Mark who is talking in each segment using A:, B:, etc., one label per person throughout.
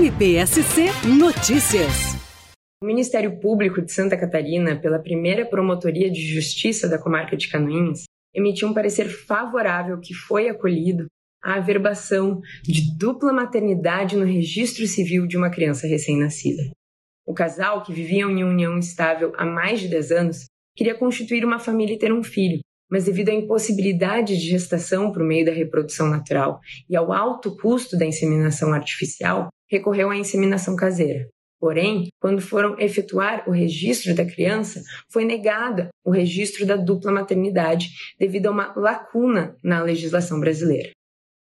A: MPSC Notícias.
B: O Ministério Público de Santa Catarina, pela primeira Promotoria de Justiça da comarca de Canoinhas, emitiu um parecer favorável que foi acolhido à averbação de dupla maternidade no registro civil de uma criança recém-nascida. O casal, que vivia em união estável há mais de 10 anos, queria constituir uma família e ter um filho, mas devido à impossibilidade de gestação por meio da reprodução natural e ao alto custo da inseminação artificial, recorreu à inseminação caseira. Porém, quando foram efetuar o registro da criança, foi negado o registro da dupla maternidade devido a uma lacuna na legislação brasileira.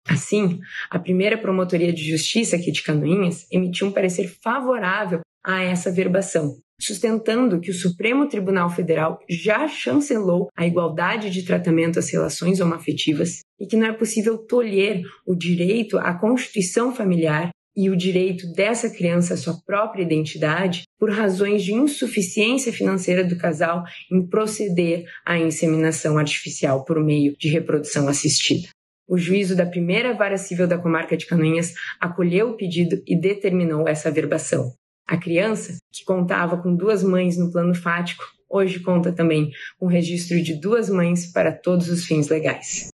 B: Assim, a primeira Promotoria de Justiça aqui de Canoinhas emitiu um parecer favorável a essa verbação, sustentando que o Supremo Tribunal Federal já chancelou a igualdade de tratamento às relações homoafetivas e que não é possível tolher o direito à constituição familiar e o direito dessa criança à sua própria identidade por razões de insuficiência financeira do casal em proceder à inseminação artificial por meio de reprodução assistida. O juízo da primeira vara civil da comarca de Canoinhas acolheu o pedido e determinou essa verbação. A criança, que contava com duas mães no plano fático, hoje conta também com registro de duas mães para todos os fins legais.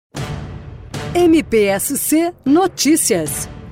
A: MPSC Notícias.